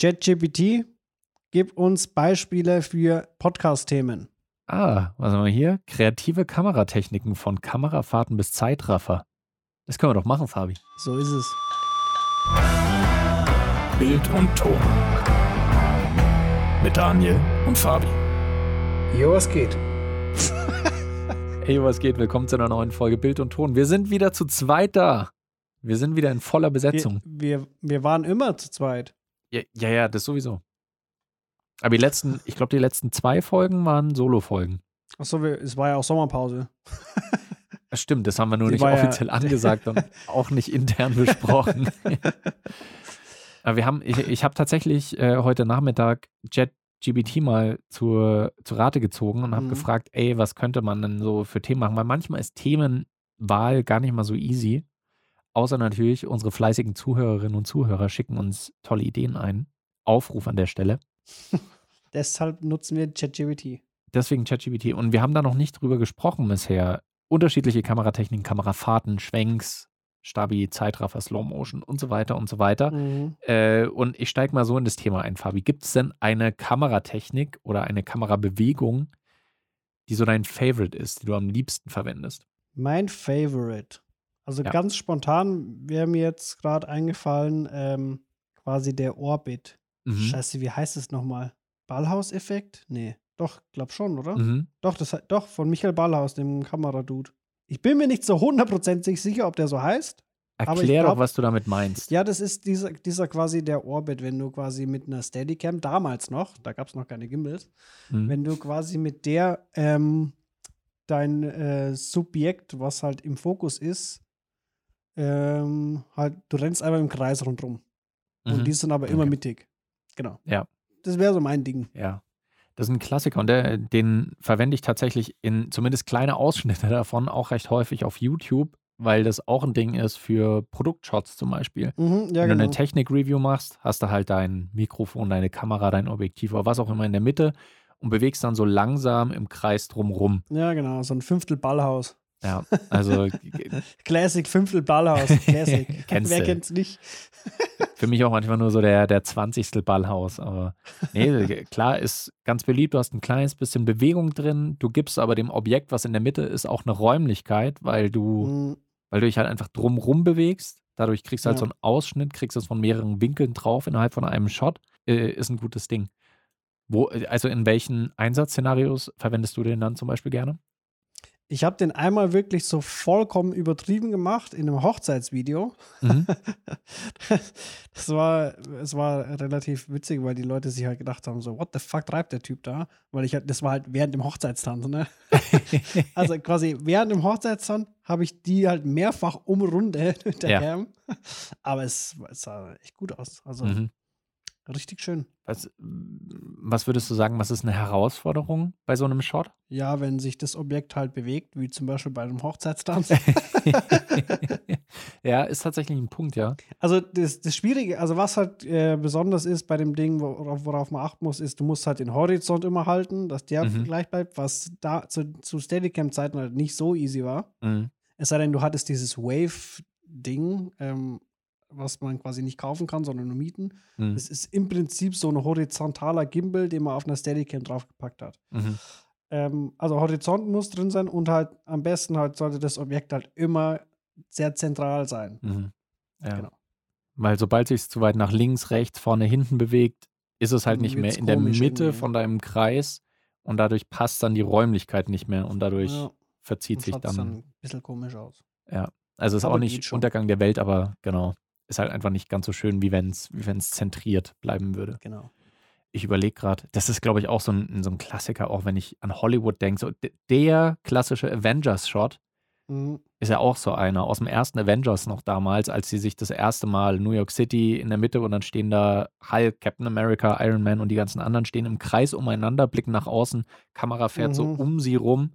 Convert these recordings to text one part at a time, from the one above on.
ChatGPT, gib uns Beispiele für Podcast-Themen. Ah, was haben wir hier? Kreative Kameratechniken von Kamerafahrten bis Zeitraffer. Das können wir doch machen, Fabi. So ist es. Bild und Ton. Mit Daniel und Fabi. Jo, was geht? Hey, was geht? Willkommen zu einer neuen Folge Bild und Ton. Wir sind wieder zu zweit da. Wir sind wieder in voller Besetzung. Wir, wir, wir waren immer zu zweit. Ja, ja, ja, das sowieso. Aber die letzten, ich glaube, die letzten zwei Folgen waren Solo-Folgen. Achso, es war ja auch Sommerpause. Das stimmt, das haben wir nur Die nicht war ja- offiziell angesagt und auch nicht intern besprochen. Aber wir haben, ich, ich habe tatsächlich äh, heute Nachmittag JetGBT mal zur, zur Rate gezogen und habe Mhm. gefragt, ey, was könnte man denn so für Themen machen? Weil manchmal ist Themenwahl gar nicht mal so easy. Außer natürlich, unsere fleißigen Zuhörerinnen und Zuhörer schicken uns tolle Ideen ein. Aufruf an der Stelle. Deshalb nutzen wir ChatGPT. Deswegen ChatGPT. Und wir haben da noch nicht drüber gesprochen bisher. Unterschiedliche Kameratechniken, Kamerafahrten, Schwenks, Stabi, Zeitraffer, Slow Motion und so weiter und so weiter. Mhm. Äh, und ich steige mal so in das Thema ein, Fabi. Gibt es denn eine Kameratechnik oder eine Kamerabewegung, die so dein Favorite ist, die du am liebsten verwendest? Mein Favorite. Also Ja. ganz spontan wäre mir jetzt gerade eingefallen, ähm, quasi der Orbit. Mhm. Scheiße, wie heißt es nochmal? Ballhaus-Effekt? Nee. Doch, glaub schon, oder? Mhm. Doch, das, doch, von Michael Ballhaus, dem Kameradude. Ich bin mir nicht so hundertprozentig sicher, ob der so heißt. Erklär glaub- doch, was du damit meinst. Ja, das ist dieser, dieser quasi der Orbit, wenn du quasi mit einer Steadicam, damals noch, da gab es noch keine Gimbals, Mhm. wenn du quasi mit der ähm, dein äh, Subjekt, was halt im Fokus ist, ähm, halt, du rennst einfach im Kreis rundrum. Mhm. Und die sind aber immer Okay. mittig. Genau. Ja. Das wäre so mein Ding. Ja. Das ist ein Klassiker und der, den verwende ich tatsächlich in zumindest kleine Ausschnitte davon auch recht häufig auf YouTube, weil das auch ein Ding ist für Produktshots zum Beispiel. Mhm, ja, Wenn du genau. eine Technik-Review machst, hast du halt dein Mikrofon, deine Kamera, dein Objektiv oder was auch immer in der Mitte und bewegst dann so langsam im Kreis drumrum. Ja, genau. So ein Fünftel Ballhaus. Ja, also Classic Fünftel Ballhaus. Classic. Kennst Wer kennt's nicht? für mich auch manchmal nur so der, der 20. Ballhaus. Aber nee, klar, ist ganz beliebt. Du hast ein kleines bisschen Bewegung drin. Du gibst aber dem Objekt, was in der Mitte ist, auch eine Räumlichkeit, weil du, Mhm. weil du dich halt einfach drumrum bewegst. Dadurch kriegst du halt Ja. so einen Ausschnitt, kriegst es von mehreren Winkeln drauf innerhalb von einem Shot. Äh, ist ein gutes Ding. Wo, also in welchen Einsatzszenarios verwendest du den dann zum Beispiel gerne? Ich habe den einmal wirklich so vollkommen übertrieben gemacht in einem Hochzeitsvideo. Mhm. Das war, es war relativ witzig, weil die Leute sich halt gedacht haben, so, what the fuck treibt der Typ da? Weil ich halt, das war halt während dem Hochzeitstanz, ne? Also quasi während dem Hochzeitstanz habe ich die halt mehrfach umrundet mit der Ja. Aber es, es sah echt gut aus. Also Mhm. Richtig schön. Was, was würdest du sagen, was ist eine Herausforderung bei so einem Shot? Ja, wenn sich das Objekt halt bewegt, wie zum Beispiel bei einem Hochzeitstanz. ja, ist tatsächlich ein Punkt, ja. Also das, das Schwierige, also was halt äh, besonders ist bei dem Ding, worauf, worauf man achten muss, ist, du musst halt den Horizont immer halten, dass der Mhm. gleich bleibt, was da zu, zu Steadicam-Zeiten halt nicht so easy war. Mhm. Es sei denn, du hattest dieses Wave-Ding, ähm, was man quasi nicht kaufen kann, sondern nur mieten. Mhm. Es ist im Prinzip so ein horizontaler Gimbal, den man auf einer Steadicam draufgepackt hat. Mhm. Ähm, also Horizont muss drin sein und halt am besten halt sollte das Objekt halt immer sehr zentral sein. Mhm. Ja. Genau. Weil sobald sich zu weit nach links, rechts, vorne, hinten bewegt, ist es halt Dann nicht mehr in der Mitte irgendwie. von deinem Kreis und dadurch passt dann die Räumlichkeit nicht mehr und dadurch Ja, verzieht und sich schaut's dann. ein bisschen komisch aus. Also ist aber auch nicht. Untergang der Welt, aber genau, ist halt einfach nicht ganz so schön, wie wenn es wie wenn's zentriert bleiben würde. Genau. Ich überlege gerade, das ist, glaube ich, auch so ein, so ein Klassiker, auch wenn ich an Hollywood denke. So, der klassische Avengers-Shot Mhm. ist ja auch so einer aus dem ersten Avengers noch damals, als sie sich das erste Mal New York City in der Mitte und dann stehen da Hulk, Captain America, Iron Man und die ganzen anderen stehen im Kreis umeinander, blicken nach außen, Kamera fährt so Mhm. um sie rum.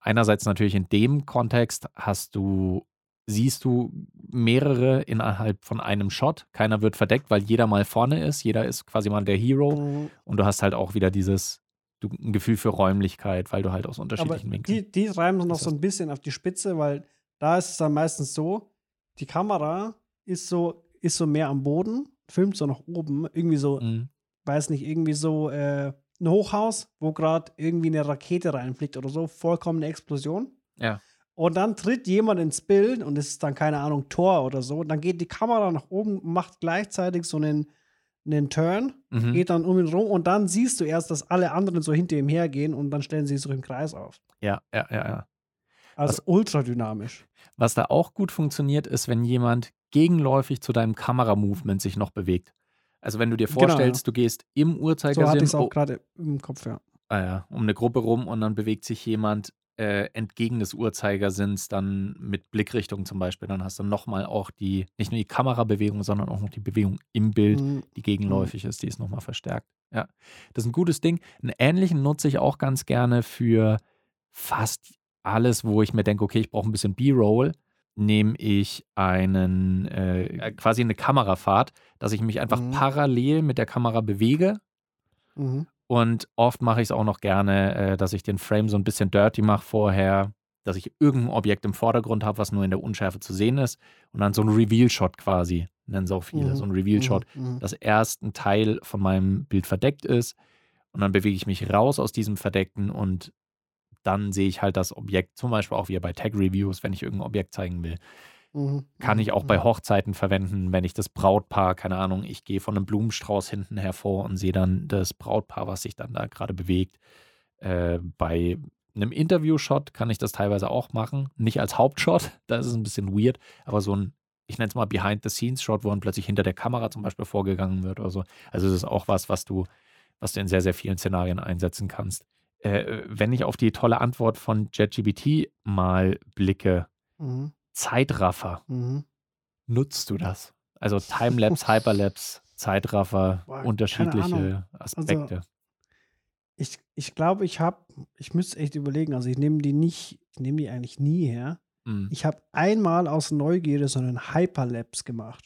Einerseits natürlich in dem Kontext hast du, siehst du mehrere innerhalb von einem Shot. Keiner wird verdeckt, weil jeder mal vorne ist, jeder ist quasi mal der Hero Mhm. und du hast halt auch wieder dieses du, ein Gefühl für Räumlichkeit, weil du halt aus Aber unterschiedlichen Winkeln. die, die treiben noch so ein bisschen auf die Spitze, weil da ist es dann meistens so, die Kamera ist so, ist so mehr am Boden, filmt so nach oben, irgendwie so, Mhm. weiß nicht, irgendwie so äh, ein Hochhaus, wo gerade irgendwie eine Rakete reinfliegt oder so, vollkommene Explosion. Ja. Und dann tritt jemand ins Bild und es ist dann, keine Ahnung, Tor oder so. Und dann geht die Kamera nach oben, macht gleichzeitig so einen, einen Turn, Mhm. geht dann um ihn rum und dann siehst du erst, dass alle anderen so hinter ihm hergehen und dann stellen sie sich so im Kreis auf. Ja, ja, ja, ja. Also ultra dynamisch. Was da auch gut funktioniert, ist, wenn jemand gegenläufig zu deinem Kameramovement sich noch bewegt. Also wenn du dir Genau, vorstellst, du gehst im So hatte ich Uhrzeigersinn es auch oh, gerade im Kopf, ja. ah ja, um eine Gruppe rum und dann bewegt sich jemand äh, entgegen des Uhrzeigersinns, dann mit Blickrichtung zum Beispiel. Dann hast du nochmal auch die, nicht nur die Kamerabewegung, sondern auch noch die Bewegung im Bild, Mhm. die gegenläufig ist, die ist nochmal verstärkt. Ja, das ist ein gutes Ding. Einen ähnlichen nutze ich auch ganz gerne für fast alles, wo ich mir denke, okay, ich brauche ein bisschen B-Roll, nehme ich einen, äh, quasi eine Kamerafahrt, dass ich mich einfach Mhm. parallel mit der Kamera bewege Mhm. Und oft mache ich es auch noch gerne, äh, dass ich den Frame so ein bisschen dirty mache vorher, dass ich irgendein Objekt im Vordergrund habe, was nur in der Unschärfe zu sehen ist. Und dann so ein Reveal-Shot quasi, nennen es auch viele, Mhm. so ein Reveal-Shot, Mhm. dass erst ein Teil von meinem Bild verdeckt ist. Und dann bewege ich mich raus aus diesem Verdeckten und dann sehe ich halt das Objekt, zum Beispiel auch wieder bei Tag-Reviews, wenn ich irgendein Objekt zeigen will. Mhm. Kann ich auch bei Mhm. Hochzeiten verwenden, wenn ich das Brautpaar, keine Ahnung, ich gehe von einem Blumenstrauß hinten hervor und sehe dann das Brautpaar, was sich dann da gerade bewegt. Äh, bei einem Interview-Shot kann ich das teilweise auch machen. Nicht als Hauptshot, da ist es ein bisschen weird, aber so ein, ich nenne es mal Behind-the-Scenes-Shot, wo dann plötzlich hinter der Kamera zum Beispiel vorgegangen wird oder so. Also das ist auch was, was du, was du in sehr, sehr vielen Szenarien einsetzen kannst. Äh, wenn ich auf die tolle Antwort von JetGBT mal blicke, Mhm. Zeitraffer, Mhm. nutzt du das? Also Timelapse, Hyperlapse, Zeitraffer, Boah, unterschiedliche Ahnung. Aspekte. Ich, ich glaube, ich habe, ich müsste echt überlegen, also ich nehme die nicht, ich nehme die eigentlich nie her. Mhm. Ich habe einmal aus Neugierde so einen Hyperlapse gemacht.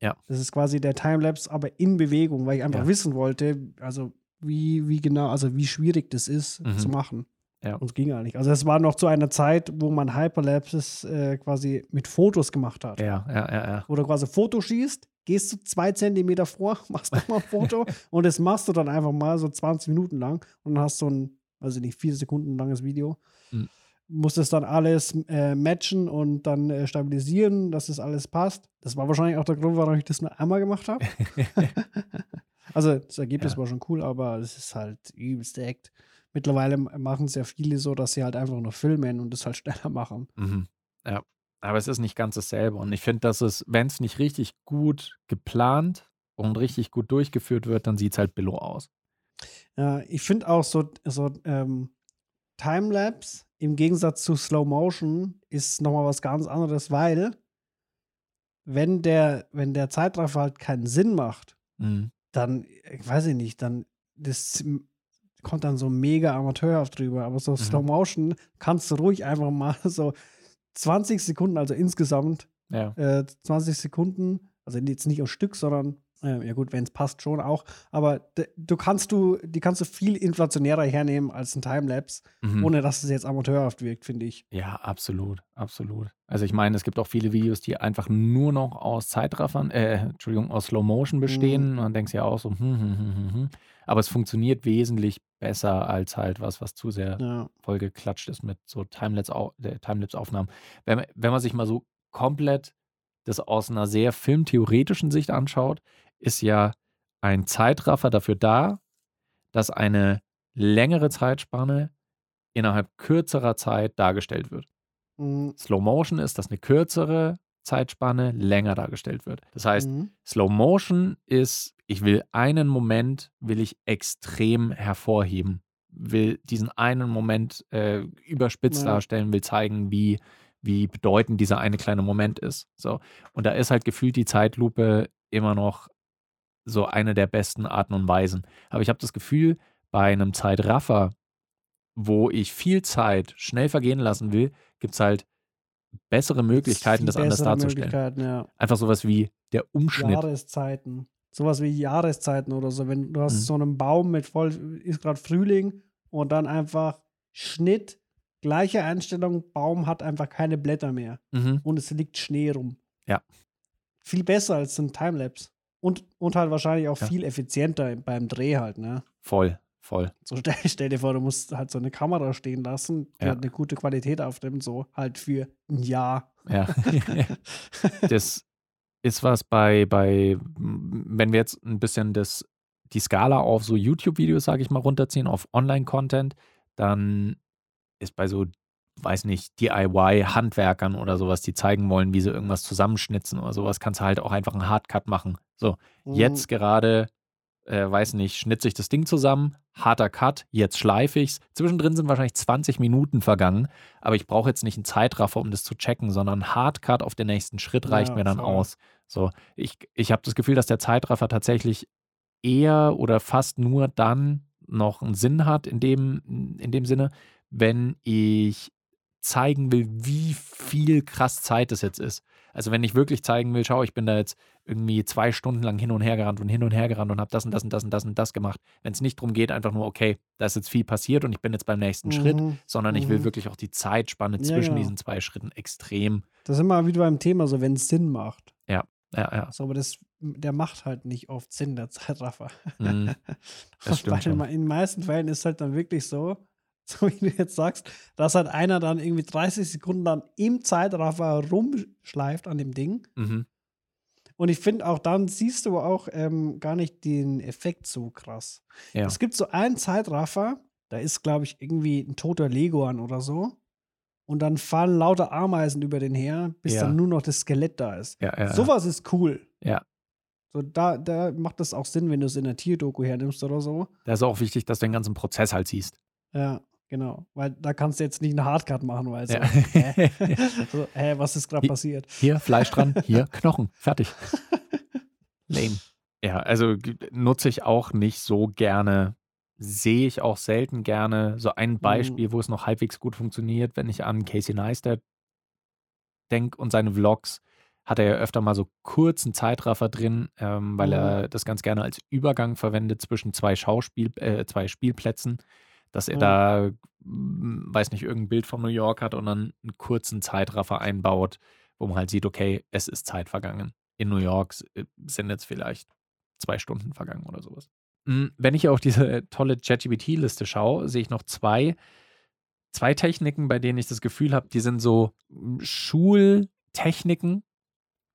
Ja. Das ist quasi der Timelapse, aber in Bewegung, weil ich einfach Ja. wissen wollte, also wie, wie genau, also wie schwierig das ist Mhm. zu machen. Ja. Und es ging eigentlich. Also es war noch zu einer Zeit, wo man Hyperlapses äh, quasi mit Fotos gemacht hat. Ja, ja, ja, ja. Wo du quasi Foto schießt, gehst du zwei Zentimeter vor, machst nochmal ein Foto und das machst du dann einfach mal so 20 Minuten lang und dann hast du ein, weiß ich nicht, vier Sekunden langes Video. Mhm. Musst es dann alles äh, matchen und dann äh, stabilisieren, dass das alles passt. Das war wahrscheinlich auch der Grund, warum ich das nur einmal gemacht habe. also das Ergebnis Ja. war schon cool, aber es ist halt übelst Act. Mittlerweile machen es ja viele so, dass sie halt einfach nur filmen und das halt schneller machen. Mhm. Ja. Aber es ist nicht ganz dasselbe. Und ich finde, dass es, wenn es nicht richtig gut geplant und richtig gut durchgeführt wird, dann sieht es halt billo aus. Ja, ich finde auch so, so ähm, Timelapse im Gegensatz zu Slow Motion ist nochmal was ganz anderes, weil wenn der, wenn der Zeitraffer halt keinen Sinn macht, Mhm. dann, ich weiß ich nicht, dann das kommt dann so mega amateurhaft drüber. Aber so Mhm. Slow Motion kannst du ruhig einfach mal so 20 Sekunden, also insgesamt Ja. äh, 20 Sekunden, also jetzt nicht am Stück, sondern äh, ja gut, wenn es passt schon auch, aber du kannst du, die kannst du viel inflationärer hernehmen als ein Timelapse, Mhm. ohne dass es jetzt amateurhaft wirkt, finde ich. Ja, absolut, absolut. Also ich meine, es gibt auch viele Videos, die einfach nur noch aus Zeitraffern, äh, Entschuldigung, aus Slow Motion bestehen. Und dann denkst du ja auch so, hm, hm, hm, hm, hm. Aber es funktioniert wesentlich besser als halt was, was zu sehr Ja. vollgeklatscht ist mit so äh, Timelapse-Aufnahmen. Wenn, man- wenn man sich mal so komplett das aus einer sehr filmtheoretischen Sicht anschaut, ist ja ein Zeitraffer dafür da, dass eine längere Zeitspanne innerhalb kürzerer Zeit dargestellt wird. Mhm. Slow Motion ist, dass eine kürzere Zeitspanne länger dargestellt wird. Das heißt, Mhm. Slow Motion ist, ich will einen Moment, will ich extrem hervorheben, will diesen einen Moment äh, überspitzt Ja. darstellen, will zeigen, wie, wie bedeutend dieser eine kleine Moment ist. So. Und da ist halt gefühlt die Zeitlupe immer noch so eine der besten Arten und Weisen. Aber ich habe das Gefühl, bei einem Zeitraffer, wo ich viel Zeit schnell vergehen lassen will, gibt es halt bessere Möglichkeiten, Viel das anders darzustellen. Ja. Einfach sowas wie der Umschnitt. Jahreszeiten. Sowas wie Jahreszeiten oder so. Wenn du hast Mhm. so einen Baum mit voll, ist gerade Frühling und dann einfach Schnitt, gleiche Einstellung, Baum hat einfach keine Blätter mehr Mhm. und es liegt Schnee rum. Ja. Viel besser als ein Timelapse. Und, und halt wahrscheinlich auch Ja. viel effizienter beim Dreh halt, ne? Voll, voll. So stell, stell dir vor, du musst halt so eine Kamera stehen lassen, die Ja. halt eine gute Qualität aufnimmt, so halt für ein Jahr. Ja. das ist was bei, bei, wenn wir jetzt ein bisschen das, die Skala auf so YouTube-Videos, sage ich mal, runterziehen, auf Online-Content, dann ist bei so, weiß nicht, DIY-Handwerkern oder sowas, die zeigen wollen, wie sie irgendwas zusammenschnitzen oder sowas, kannst du halt auch einfach einen Hardcut machen. So, Mhm. jetzt gerade, äh, weiß nicht, schnitze ich das Ding zusammen, harter Cut, jetzt schleife ich's. Zwischendrin sind wahrscheinlich 20 Minuten vergangen, aber ich brauche jetzt nicht einen Zeitraffer, um das zu checken, sondern Hardcut auf den nächsten Schritt reicht Ja, mir dann voll. aus. So, ich, ich habe das Gefühl, dass der Zeitraffer tatsächlich eher oder fast nur dann noch einen Sinn hat, in dem, in dem Sinne, wenn ich zeigen will, wie viel krass Zeit das jetzt ist. Also wenn ich wirklich zeigen will, schau, ich bin da jetzt irgendwie zwei Stunden lang hin und her gerannt und hin und her gerannt und habe das und das und das und das und das gemacht. Wenn es nicht darum geht, einfach nur, okay, da ist jetzt viel passiert und ich bin jetzt beim nächsten Schritt, Mhm. sondern ich will Mhm. wirklich auch die Zeitspanne Ja, zwischen genau. diesen zwei Schritten extrem. Das ist immer wieder beim Thema, so wenn es Sinn macht. Ja, ja. So, aber das, der macht halt nicht oft Sinn, der Zeitraffer. Mhm. Das stimmt schon. in den meisten Fällen ist es halt dann wirklich so, so wie du jetzt sagst, dass halt einer dann irgendwie 30 Sekunden dann im Zeitraffer rumschleift an dem Ding. Mhm. Und ich finde auch dann siehst du auch ähm, gar nicht den Effekt so krass. Ja. Es gibt so einen Zeitraffer, da ist, glaube ich, irgendwie ein toter Lego an oder so. Und dann fallen lauter Ameisen über den her, bis Ja. dann nur noch das Skelett da ist. Ja, ja, Sowas ist cool. Ja. So, da, da macht das auch Sinn, wenn du es in der Tierdoku hernimmst oder so. Da ist auch wichtig, dass du den ganzen Prozess halt siehst. Ja, genau. Weil da kannst du jetzt nicht einen Hardcut machen, weil so, Ja. hä? so, hä, was ist gerade passiert? Hier Fleisch dran, hier Knochen. Fertig. Lame. Ja, also nutze ich auch nicht so gerne. Sehe ich auch selten gerne. So ein Beispiel, wo es noch halbwegs gut funktioniert, wenn ich an Casey Neistat denke und seine Vlogs, hat er ja öfter mal so kurzen Zeitraffer drin, ähm, weil Mhm. er das ganz gerne als Übergang verwendet zwischen zwei Schauspiel, äh, zwei Spielplätzen, dass er Mhm. da, mm, weiß nicht, irgendein Bild von New York hat und dann einen kurzen Zeitraffer einbaut, wo man halt sieht, okay, es ist Zeit vergangen. In New York äh, sind jetzt vielleicht zwei Stunden vergangen oder sowas. Mm, Wenn ich auf diese tolle ChatGPT-Liste schaue, sehe ich noch zwei, zwei Techniken, bei denen ich das Gefühl habe, die sind so mm, Schultechniken,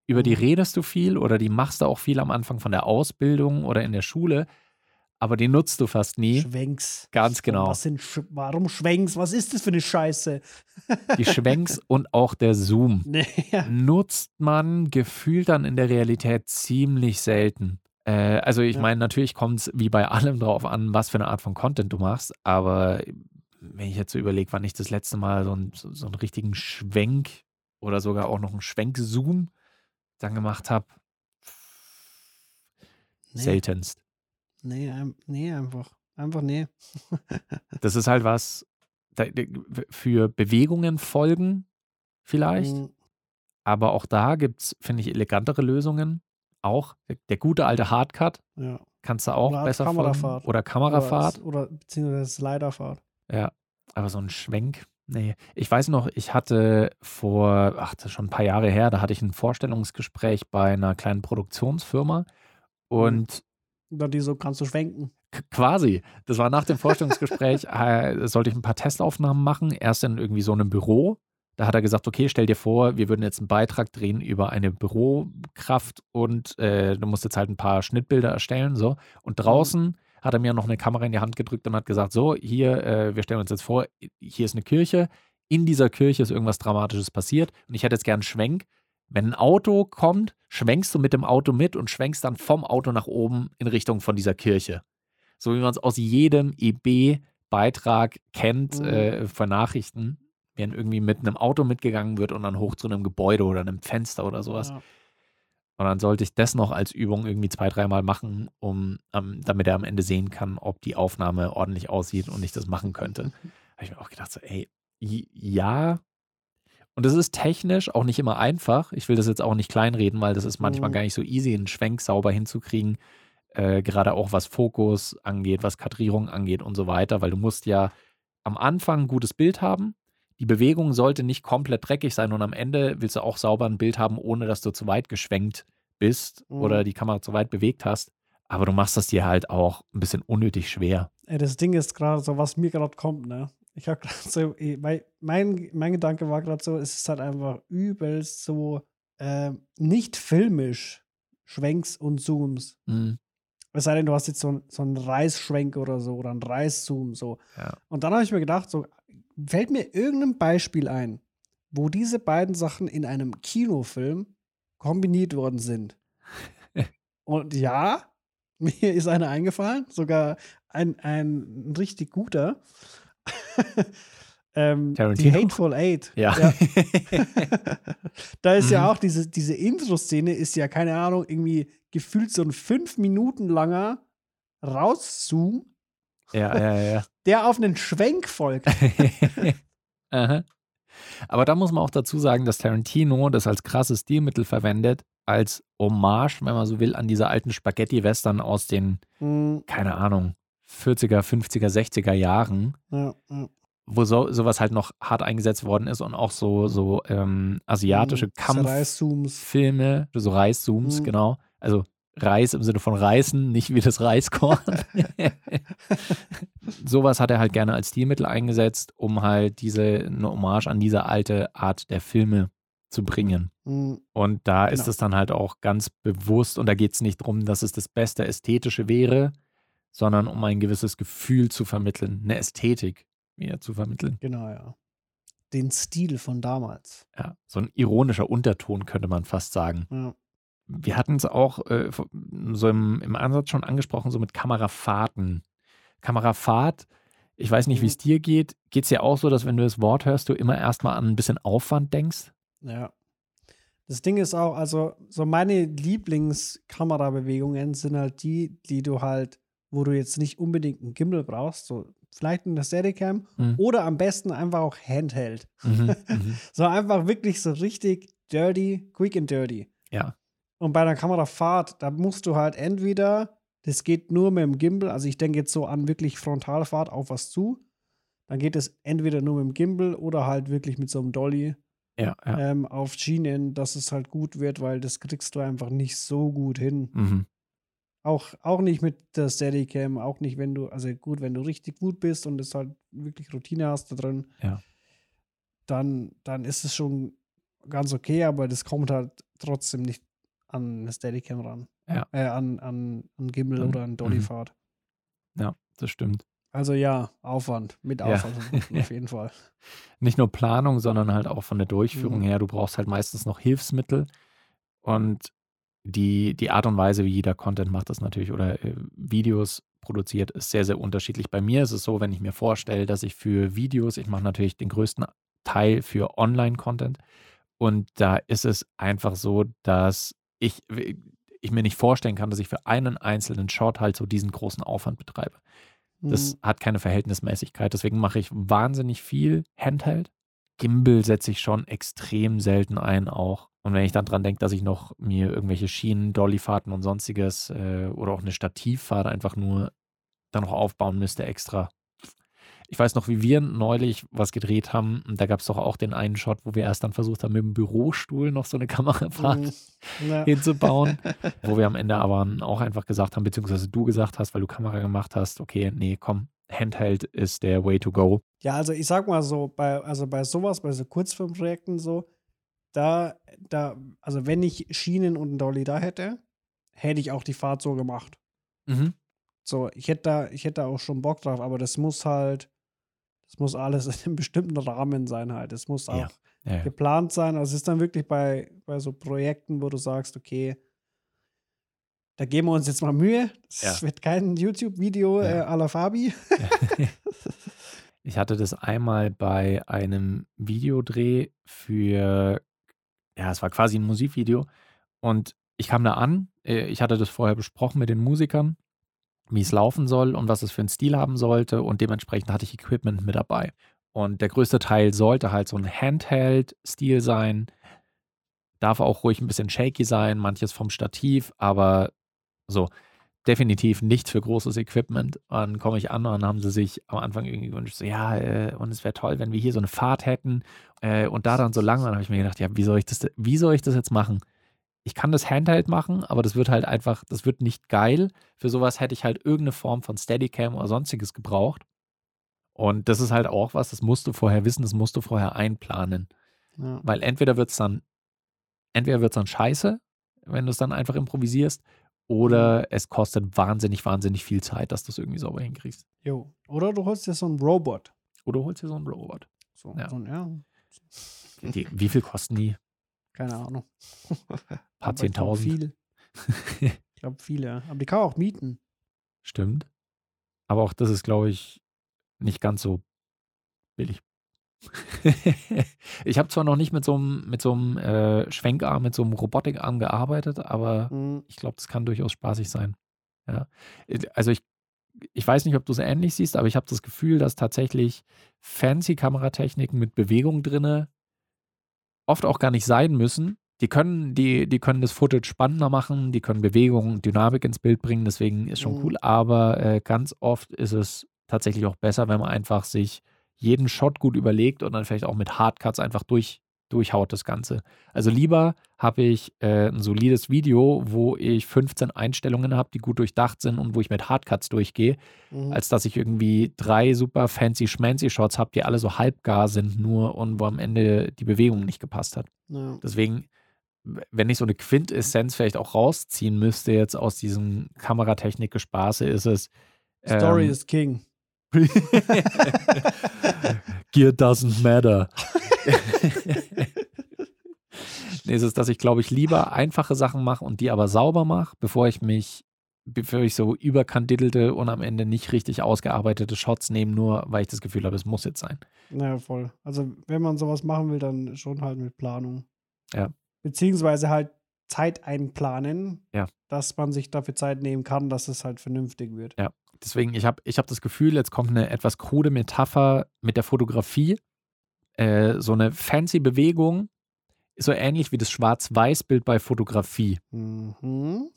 über die Mhm. redest du viel oder die machst du auch viel am Anfang von der Ausbildung oder in der Schule, aber die nutzt du fast nie. Schwenks. Ganz genau. Was sind, warum Schwenks? Was ist das für eine Scheiße? Die Schwenks und auch der Zoom ja. nutzt man gefühlt dann in der Realität ziemlich selten. Äh, also ich Ja. meine, natürlich kommt es wie bei allem drauf an, was für eine Art von Content du machst, aber wenn ich jetzt so überlege, wann ich das letzte Mal so, ein, so, so einen richtigen Schwenk oder sogar auch noch einen Schwenk-Zoom dann gemacht habe, Nee. seltenst. Nee, nee, einfach. Einfach nee. Das ist halt was da- für Bewegungen folgen vielleicht, Mhm. aber auch da gibt es, finde ich, elegantere Lösungen. Auch der, gute alte Hardcut Ja. kannst du auch Oder besser Kamerafahrt. folgen. Oder Kamerafahrt. Oder, oder beziehungsweise Sliderfahrt. Ja, aber so ein Schwenk, nee. Ich weiß noch, ich hatte vor, ach, das ist schon ein paar Jahre her, da hatte ich ein Vorstellungsgespräch bei einer kleinen Produktionsfirma und Und dann die so kannst du schwenken. Quasi. Das war nach dem Vorstellungsgespräch, äh, sollte ich ein paar Testaufnahmen machen. Erst in irgendwie so einem Büro. Da hat er gesagt, okay, stell dir vor, wir würden jetzt einen Beitrag drehen über eine Bürokraft und äh, du musst jetzt halt ein paar Schnittbilder erstellen. So. Und draußen hat er mir noch eine Kamera in die Hand gedrückt und hat gesagt, so, hier, äh, wir stellen uns jetzt vor, hier ist eine Kirche. In dieser Kirche ist irgendwas Dramatisches passiert und ich hätte jetzt gern einen Schwenk. Wenn ein Auto kommt, schwenkst du mit dem Auto mit und schwenkst dann vom Auto nach oben in Richtung von dieser Kirche. So wie man es aus jedem EB-Beitrag kennt Mhm. äh, von Nachrichten, wenn irgendwie mit einem Auto mitgegangen wird und dann hoch zu einem Gebäude oder einem Fenster oder sowas. Ja. Und dann sollte ich das noch als Übung irgendwie zwei, dreimal machen, um, ähm, damit er am Ende sehen kann, ob die Aufnahme ordentlich aussieht und ich das machen könnte. habe ich mir auch gedacht, so, ey, ja. Und es ist technisch auch nicht immer einfach. Ich will das jetzt auch nicht kleinreden, weil das ist manchmal Mhm. gar nicht so easy, einen Schwenk sauber hinzukriegen. Äh, gerade auch was Fokus angeht, was Kadrierung angeht und so weiter, weil du musst ja am Anfang ein gutes Bild haben. Die Bewegung sollte nicht komplett dreckig sein und am Ende willst du auch sauber ein Bild haben, ohne dass du zu weit geschwenkt bist Mhm. oder die Kamera zu weit bewegt hast. Aber du machst das dir halt auch ein bisschen unnötig schwer. Ey, das Ding ist gerade so, was mir gerade kommt, ne? Ich habe gerade so, eh, mein, mein, Gedanke war gerade so, es ist halt einfach übelst so äh, nicht filmisch Schwenks und Zooms. Mhm. Es sei denn, du hast jetzt so, ein- so einen Reißschwenk oder so oder einen Reißzoom so. Ja. Und dann habe ich mir gedacht, so, fällt mir irgendein Beispiel ein, wo diese beiden Sachen in einem Kinofilm kombiniert worden sind. Und ja, mir ist einer eingefallen, sogar ein, ein richtig guter. ähm, die? Hateful Eight. Ja. da ist ja Mhm. auch diese, diese Intro-Szene, ist ja, keine Ahnung, irgendwie gefühlt so ein fünf Minuten langer Rauszoom, ja, ja, ja. der auf einen Schwenk folgt. Aha. Aber da muss man auch dazu sagen, dass Tarantino das als krasses Stilmittel verwendet, als Hommage, wenn man so will, an diese alten Spaghetti-Western aus den, Hm, keine Ahnung, 40er, 50er, 60er Jahren, ja, ja. wo so, sowas halt noch hart eingesetzt worden ist und auch so, so ähm, asiatische Hm, diese Kampffilme, so Reißzooms, Mhm. genau. Also Reis im Sinne von Reißen, nicht wie das Reiskorn. Sowas hat er halt gerne als Stilmittel eingesetzt, um halt diese eine Hommage an diese alte Art der Filme zu bringen. Hm, Und da ist Genau. es dann halt auch ganz bewusst, und da geht es nicht darum, dass es das beste Ästhetische wäre, sondern um ein gewisses Gefühl zu vermitteln, eine Ästhetik wieder zu vermitteln. genau, ja. Den Stil von damals. Ja, so ein ironischer Unterton könnte man fast sagen. Ja. Wir hatten es auch äh, so im, im Ansatz schon angesprochen, so mit Kamerafahrten. Kamerafahrt, ich weiß nicht, wie es dir geht. Geht es dir auch so, dass wenn du das Wort hörst, du immer erstmal an ein bisschen Aufwand denkst? Ja. Das Ding ist auch, also so meine Lieblingskamera-Bewegungen sind halt die, die du halt, wo du jetzt nicht unbedingt einen Gimbal brauchst, so vielleicht eine Steadicam Mhm. oder am besten einfach auch Handheld. Mhm, mhm. So einfach wirklich so richtig dirty, quick and dirty. Ja. Und bei einer Kamerafahrt, da musst du halt entweder, das geht nur mit dem Gimbal, also ich denke jetzt so an wirklich Frontalfahrt auf was zu, dann geht es entweder nur mit dem Gimbal oder halt wirklich mit so einem Dolly Ja, ja. ähm, auf Schienen, dass es halt gut wird, weil das kriegst du einfach nicht so gut hin. Mhm. Auch, auch nicht mit der Steadicam, auch nicht, wenn du, also gut, wenn du richtig gut bist und es halt wirklich Routine hast da drin, Ja. dann, dann ist es schon ganz okay, aber das kommt halt trotzdem nicht an eine Steadicam ran. Ja. Äh, an, an, an Gimbal Mhm. oder an Dollyfahrt. ja, das stimmt. Also ja, Aufwand, mit Ja. Aufwand auf jeden Fall. Nicht nur Planung, sondern halt auch von der Durchführung Mhm. her. Du brauchst halt meistens noch Hilfsmittel und die, die Art und Weise, wie jeder Content macht, das natürlich oder äh, Videos produziert, ist sehr, sehr unterschiedlich. Bei mir ist es so, wenn ich mir vorstelle, dass ich für Videos, ich mache natürlich den größten Teil für Online-Content und da ist es einfach so, dass ich, ich mir nicht vorstellen kann, dass ich für einen einzelnen Shot halt so diesen großen Aufwand betreibe. Das Mhm. hat keine Verhältnismäßigkeit. Deswegen mache ich wahnsinnig viel Handheld. Gimbal setze ich schon extrem selten ein auch. Und wenn ich dann dran denke, dass ich noch mir irgendwelche Schienen, Dollyfahrten und sonstiges äh, oder auch eine Stativfahrt einfach nur dann noch aufbauen müsste extra. Ich weiß noch, wie wir neulich was gedreht haben. Und da gab es doch auch den einen Shot, wo wir erst dann versucht haben, mit dem Bürostuhl noch so eine Kamerafahrt Mhm. Ja. hinzubauen, wo wir am Ende aber auch einfach gesagt haben, beziehungsweise du gesagt hast, weil du Kamera gemacht hast, okay, nee, komm, Handheld ist der Way to go. Ja, also ich sag mal so, bei, also bei sowas, bei so Kurzfilmprojekten so, da, da, also wenn ich Schienen und einen Dolly da hätte, hätte ich auch die Fahrt so gemacht. Mhm. So, ich hätte da, ich hätte da auch schon Bock drauf, aber das muss halt, das muss alles in einem bestimmten Rahmen sein halt. Es muss auch Ja. Ja, ja. geplant sein. Also es ist dann wirklich bei, bei so Projekten, wo du sagst, okay, da geben wir uns jetzt mal Mühe. Es wird kein YouTube-Video äh, à la Fabi. Ich hatte das einmal bei einem Videodreh für, ja, es war quasi ein Musikvideo und ich kam da an, äh, ich hatte das vorher besprochen mit den Musikern, wie es laufen soll und was es für einen Stil haben sollte und dementsprechend hatte ich Equipment mit dabei. Und der größte Teil sollte halt so ein Handheld-Stil sein, darf auch ruhig ein bisschen shaky sein, manches vom Stativ, aber so, definitiv nichts für großes Equipment. Dann komme ich an und dann haben sie sich am Anfang irgendwie gewünscht, so, ja, äh, und es wäre toll, wenn wir hier so eine Fahrt hätten äh, und da dann so lang. Dann habe ich mir gedacht, ja, wie soll ich das, wie soll ich das jetzt machen? Ich kann das Handheld machen, aber das wird halt einfach, das wird nicht geil. Für sowas hätte ich halt irgendeine Form von Steadicam oder sonstiges gebraucht. Und das ist halt auch was, das musst du vorher wissen, das musst du vorher einplanen. Ja. Weil entweder wird es dann, entweder wird es dann scheiße, wenn du es dann einfach improvisierst, oder Mhm. es kostet wahnsinnig, wahnsinnig viel Zeit, dass du es irgendwie sauber hinkriegst. Jo. Oder du holst dir so einen Robot. Oder du holst dir so einen Robot. So, Ja. so ein, ja. Die, wie viel kosten die? Keine Ahnung. Ein paar Zehntausend. Viel. Ich glaube, viele. ja. Aber die kann man auch mieten. Stimmt. Aber auch das ist, glaube ich, nicht ganz so billig. ich habe zwar noch nicht mit so einem, mit so einem äh, Schwenkarm, mit so einem Robotikarm gearbeitet, aber Mhm. ich glaube, das kann durchaus spaßig sein. Ja. Äh, Also ich, ich weiß nicht, ob du es ähnlich siehst, aber ich habe das Gefühl, dass tatsächlich fancy Kameratechniken mit Bewegung drinne oft auch gar nicht sein müssen. Die können, die, die können das Footage spannender machen, die können Bewegung, Dynamik ins Bild bringen, deswegen ist schon Mhm. cool. Aber äh, ganz oft ist es tatsächlich auch besser, wenn man einfach sich jeden Shot gut überlegt und dann vielleicht auch mit Hardcuts einfach durch, durchhaut das Ganze. Also lieber habe ich äh, ein solides Video, wo ich 15 Einstellungen habe, die gut durchdacht sind und wo ich mit Hardcuts durchgehe, Mhm. als dass ich irgendwie drei super fancy schmancy Shots habe, die alle so halbgar sind nur und wo am Ende die Bewegung nicht gepasst hat. ja. Deswegen, wenn ich so eine Quintessenz vielleicht auch rausziehen müsste jetzt aus diesem Kameratechnik-Gespaße, ist es Story ähm, is King. Gear doesn't matter. nee, es ist, dass ich, glaube ich, lieber einfache Sachen mache und die aber sauber mache, bevor ich mich, bevor ich so überkandidelte und am Ende nicht richtig ausgearbeitete Shots nehme, nur weil ich das Gefühl habe, es muss jetzt sein. Ja, voll. Also, wenn man sowas machen will, dann schon halt mit Planung. Ja. Beziehungsweise halt Zeit einplanen, Ja. dass man sich dafür Zeit nehmen kann, dass es halt vernünftig wird. Deswegen, ich habe ich hab das Gefühl, jetzt kommt eine etwas krude Metapher mit der Fotografie. Äh, so eine fancy Bewegung, so ähnlich wie das Schwarz-Weiß-Bild bei Fotografie. Mhm.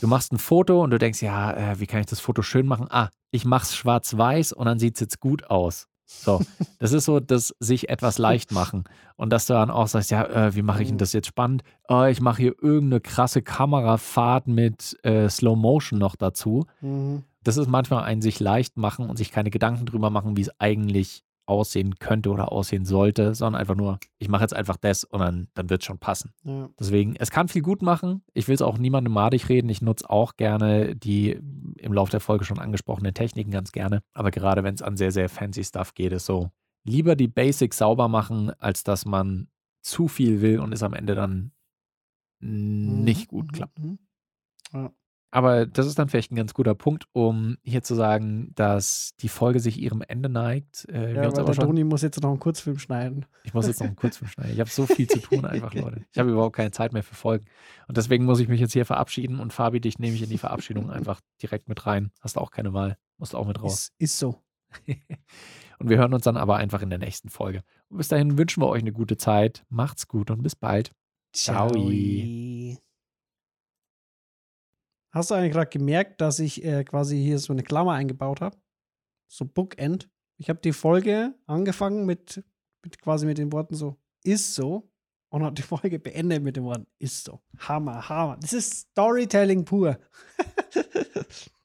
Du machst ein Foto und du denkst, ja, äh, wie kann ich das Foto schön machen? Ah, ich mach's schwarz-weiß und dann sieht es jetzt gut aus. So, das ist so das sich etwas leicht machen. Und dass du dann auch sagst, ja, äh, wie mache ich denn das jetzt spannend? Oh, ich mache hier irgendeine krasse Kamerafahrt mit äh, Slow Motion noch dazu. Mhm. Das ist manchmal ein sich leicht machen und sich keine Gedanken drüber machen, wie es eigentlich aussehen könnte oder aussehen sollte, sondern einfach nur, ich mache jetzt einfach das und dann, dann wird es schon passen. Ja. Deswegen, es kann viel gut machen. Ich will es auch niemandem madig reden. Ich nutze auch gerne die im Laufe der Folge schon angesprochenen Techniken ganz gerne. Aber gerade wenn es an sehr, sehr fancy Stuff geht, ist so, lieber die Basics sauber machen, als dass man zu viel will und es am Ende dann nicht gut Mhm. klappt. Mhm. Ja. Aber das ist dann vielleicht ein ganz guter Punkt, um hier zu sagen, dass die Folge sich ihrem Ende neigt. Äh, Ja, aber der schon, Toni muss jetzt noch einen Kurzfilm schneiden. ich muss jetzt noch einen Kurzfilm schneiden. Ich habe so viel zu tun einfach, Leute. Ich habe überhaupt keine Zeit mehr für Folgen. Und deswegen muss ich mich jetzt hier verabschieden und Fabi, dich nehme ich in die Verabschiedung einfach direkt mit rein. Hast auch keine Wahl. Musst auch mit raus. Ist, ist so. Und wir hören uns dann aber einfach in der nächsten Folge. Und bis dahin wünschen wir euch eine gute Zeit. Macht's gut und bis bald. Ciao. Hast du eigentlich gerade gemerkt, dass ich äh, quasi hier so eine Klammer eingebaut habe? So Bookend. Ich habe die Folge angefangen mit, mit quasi mit den Worten so, ist so. Und hat die Folge beendet mit den Worten, ist so. Hammer, Hammer. Das ist Storytelling pur.